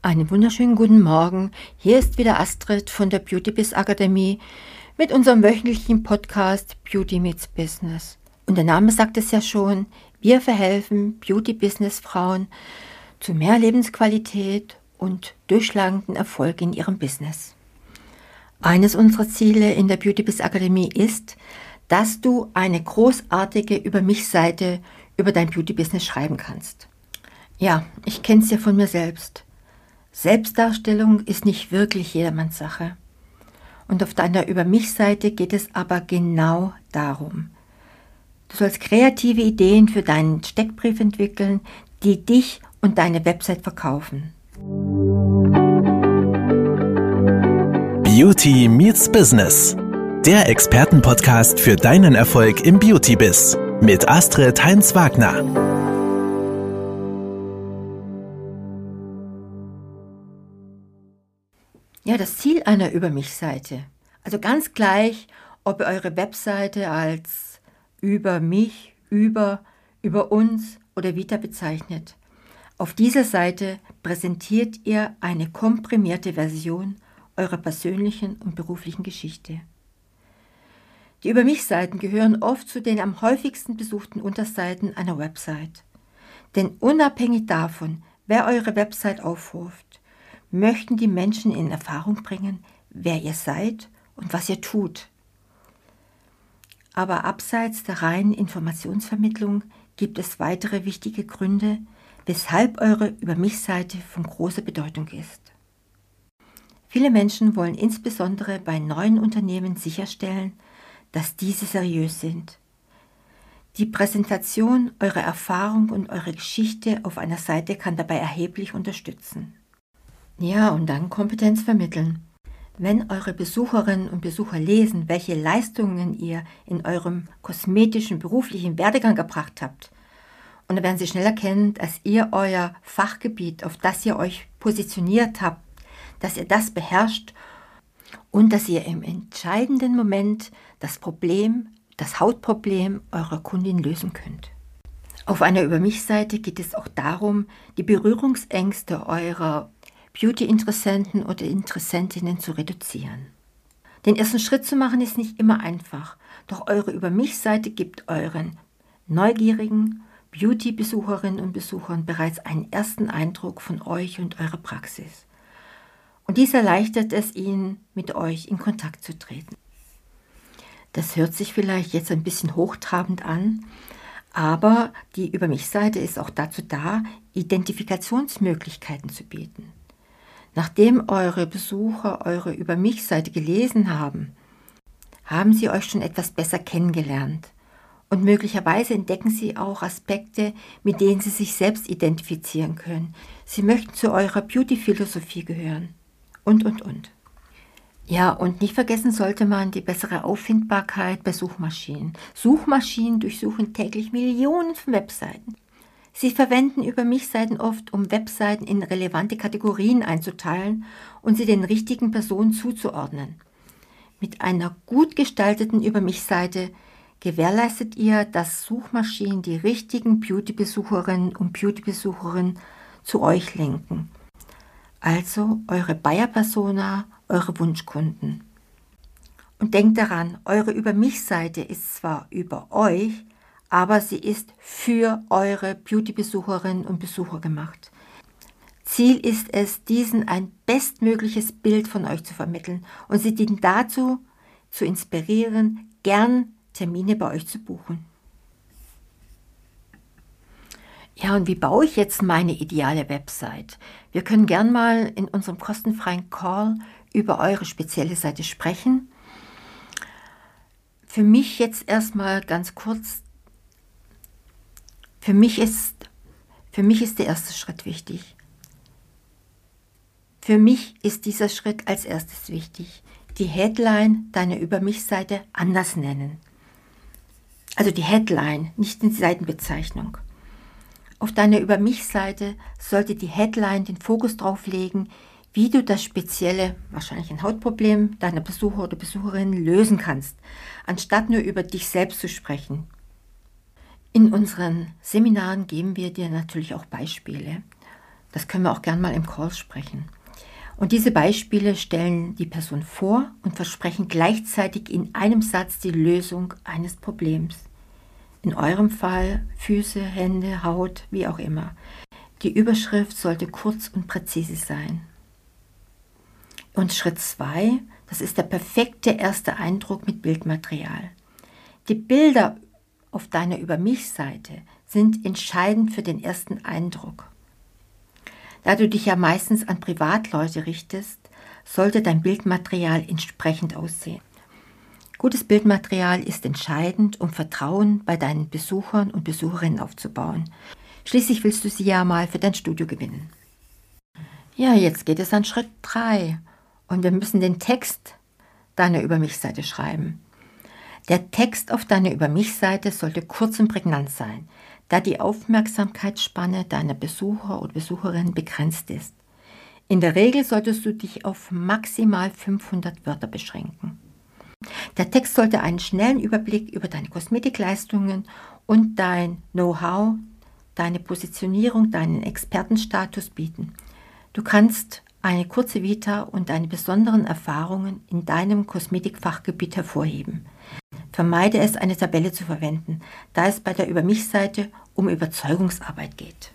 Einen wunderschönen guten Morgen. Hier ist wieder Astrid von der Beauty Biz Akademie mit unserem wöchentlichen Podcast Beauty Meets Business. Und der Name sagt es ja schon, wir verhelfen Beauty Business Frauen zu mehr Lebensqualität und durchschlagenden Erfolg in ihrem Business. Eines unserer Ziele in der Beauty Biz Akademie ist, dass du eine großartige Über mich Seite über dein Beauty Business schreiben kannst. Ja, ich kenne es ja von mir selbst. Selbstdarstellung ist nicht wirklich jedermanns Sache. Und auf deiner Über mich Seite geht es aber genau darum. Du sollst kreative Ideen für deinen Steckbrief entwickeln, die dich und deine Website verkaufen. Beauty meets Business. Der Expertenpodcast für deinen Erfolg im Beauty-Biz mit Astrid Heinz-Wagner. Ja, das Ziel einer Über mich-Seite. Also ganz gleich, ob ihr eure Webseite als über mich, über, über uns oder Vita bezeichnet. Auf dieser Seite präsentiert ihr eine komprimierte Version eurer persönlichen und beruflichen Geschichte. Die Über mich-Seiten gehören oft zu den am häufigsten besuchten Unterseiten einer Website. Denn unabhängig davon, wer eure Website aufruft, möchten die Menschen in Erfahrung bringen, wer ihr seid und was ihr tut. Aber abseits der reinen Informationsvermittlung gibt es weitere wichtige Gründe, weshalb eure Über mich-Seite von großer Bedeutung ist. Viele Menschen wollen insbesondere bei neuen Unternehmen sicherstellen, dass diese seriös sind. Die Präsentation eurer Erfahrung und eurer Geschichte auf einer Seite kann dabei erheblich unterstützen. Ja, und dann Kompetenz vermitteln. Wenn eure Besucherinnen und Besucher lesen, welche Leistungen ihr in eurem kosmetischen beruflichen Werdegang gebracht habt, und dann werden sie schnell erkennen, dass ihr euer Fachgebiet, auf das ihr euch positioniert habt, dass ihr das beherrscht und dass ihr im entscheidenden Moment das Problem, das Hautproblem eurer Kundin lösen könnt. Auf einer Über mich-Seite geht es auch darum, die Berührungsängste eurer Beauty-Interessenten oder Interessentinnen zu reduzieren. Den ersten Schritt zu machen ist nicht immer einfach, doch eure Über mich-Seite gibt euren neugierigen Beauty-Besucherinnen und Besuchern bereits einen ersten Eindruck von euch und eurer Praxis. Und dies erleichtert es ihnen, mit euch in Kontakt zu treten. Das hört sich vielleicht jetzt ein bisschen hochtrabend an, aber die Über mich-Seite ist auch dazu da, Identifikationsmöglichkeiten zu bieten. Nachdem eure Besucher eure Über mich Seite gelesen haben, haben sie euch schon etwas besser kennengelernt. Und möglicherweise entdecken sie auch Aspekte, mit denen sie sich selbst identifizieren können. Sie möchten zu eurer Beauty-Philosophie gehören. Und, und, und. Ja, und nicht vergessen sollte man die bessere Auffindbarkeit bei Suchmaschinen. Suchmaschinen durchsuchen täglich Millionen von Webseiten. Sie verwenden über mich Seiten oft, um Webseiten in relevante Kategorien einzuteilen und sie den richtigen Personen zuzuordnen. Mit einer gut gestalteten Über mich Seite gewährleistet ihr, dass Suchmaschinen die richtigen Beauty-Besucherinnen und Beauty-Besucherinnen zu euch lenken. Also eure Buyer-Persona, eure Wunschkunden. Und denkt daran, eure Über mich Seite ist zwar über euch, aber sie ist für eure Beauty-Besucherinnen und Besucher gemacht. Ziel ist es, diesen ein bestmögliches Bild von euch zu vermitteln und sie dient dazu, zu inspirieren, gern Termine bei euch zu buchen. Ja, und wie baue ich jetzt meine ideale Website? Wir können gern mal in unserem kostenfreien Call über eure spezielle Seite sprechen. Für mich jetzt erstmal ganz kurz für mich ist, für mich ist der erste Schritt wichtig. Für mich ist dieser Schritt als erstes wichtig. Die Headline deiner Über mich-Seite anders nennen. Also die Headline, nicht die Seitenbezeichnung. Auf deiner Über mich-Seite sollte die Headline den Fokus darauf legen, wie du das spezielle, wahrscheinlich ein Hautproblem deiner Besucher oder Besucherin lösen kannst, anstatt nur über dich selbst zu sprechen. In unseren Seminaren geben wir dir natürlich auch Beispiele. Das können wir auch gern mal im Call sprechen. Und diese Beispiele stellen die Person vor und versprechen gleichzeitig in einem Satz die Lösung eines Problems. In eurem Fall Füße, Hände, Haut, wie auch immer. Die Überschrift sollte kurz und präzise sein. Und Schritt 2, das ist der perfekte erste Eindruck mit Bildmaterial. Die Bilder auf deiner Über mich-Seite sind entscheidend für den ersten Eindruck. Da du dich ja meistens an Privatleute richtest, sollte dein Bildmaterial entsprechend aussehen. Gutes Bildmaterial ist entscheidend, um Vertrauen bei deinen Besuchern und Besucherinnen aufzubauen. Schließlich willst du sie ja mal für dein Studio gewinnen. Ja, jetzt geht es an Schritt 3 und wir müssen den Text deiner Über mich-Seite schreiben. Der Text auf deiner Über mich-Seite sollte kurz und prägnant sein da die Aufmerksamkeitsspanne deiner Besucher oder Besucherin begrenzt ist. In der Regel solltest du dich auf maximal 500 Wörter beschränken. Der Text sollte einen schnellen Überblick über deine Kosmetikleistungen und dein Know-how, deine Positionierung, deinen Expertenstatus bieten. Du kannst eine kurze Vita und deine besonderen Erfahrungen in deinem Kosmetikfachgebiet hervorheben. Vermeide es, eine Tabelle zu verwenden, da es bei der Über mich-Seite um Überzeugungsarbeit geht.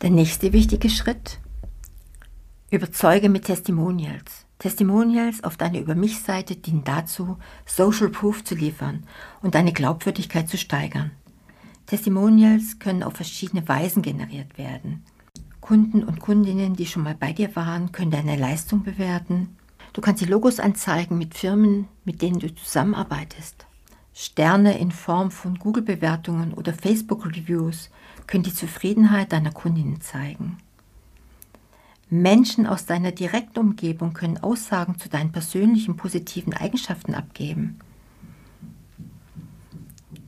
Der nächste wichtige Schritt. Überzeuge mit Testimonials. Testimonials auf deiner Über mich-Seite dienen dazu, Social Proof zu liefern und deine Glaubwürdigkeit zu steigern. Testimonials können auf verschiedene Weisen generiert werden. Kunden und Kundinnen, die schon mal bei dir waren, können deine Leistung bewerten. Du kannst die Logos anzeigen mit Firmen, mit denen du zusammenarbeitest. Sterne in Form von Google-Bewertungen oder Facebook-Reviews können die Zufriedenheit deiner Kundinnen zeigen. Menschen aus deiner direkten Umgebung können Aussagen zu deinen persönlichen positiven Eigenschaften abgeben.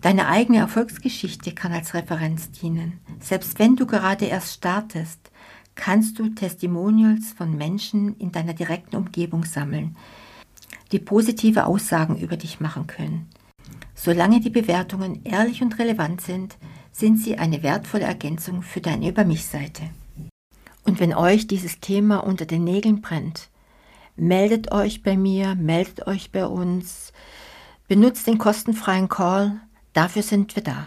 Deine eigene Erfolgsgeschichte kann als Referenz dienen. Selbst wenn du gerade erst startest, kannst du Testimonials von Menschen in deiner direkten Umgebung sammeln, die positive Aussagen über dich machen können. Solange die Bewertungen ehrlich und relevant sind, sind sie eine wertvolle Ergänzung für deine Über mich-Seite. Und wenn euch dieses Thema unter den Nägeln brennt, meldet euch bei mir, meldet euch bei uns, benutzt den kostenfreien Call, dafür sind wir da.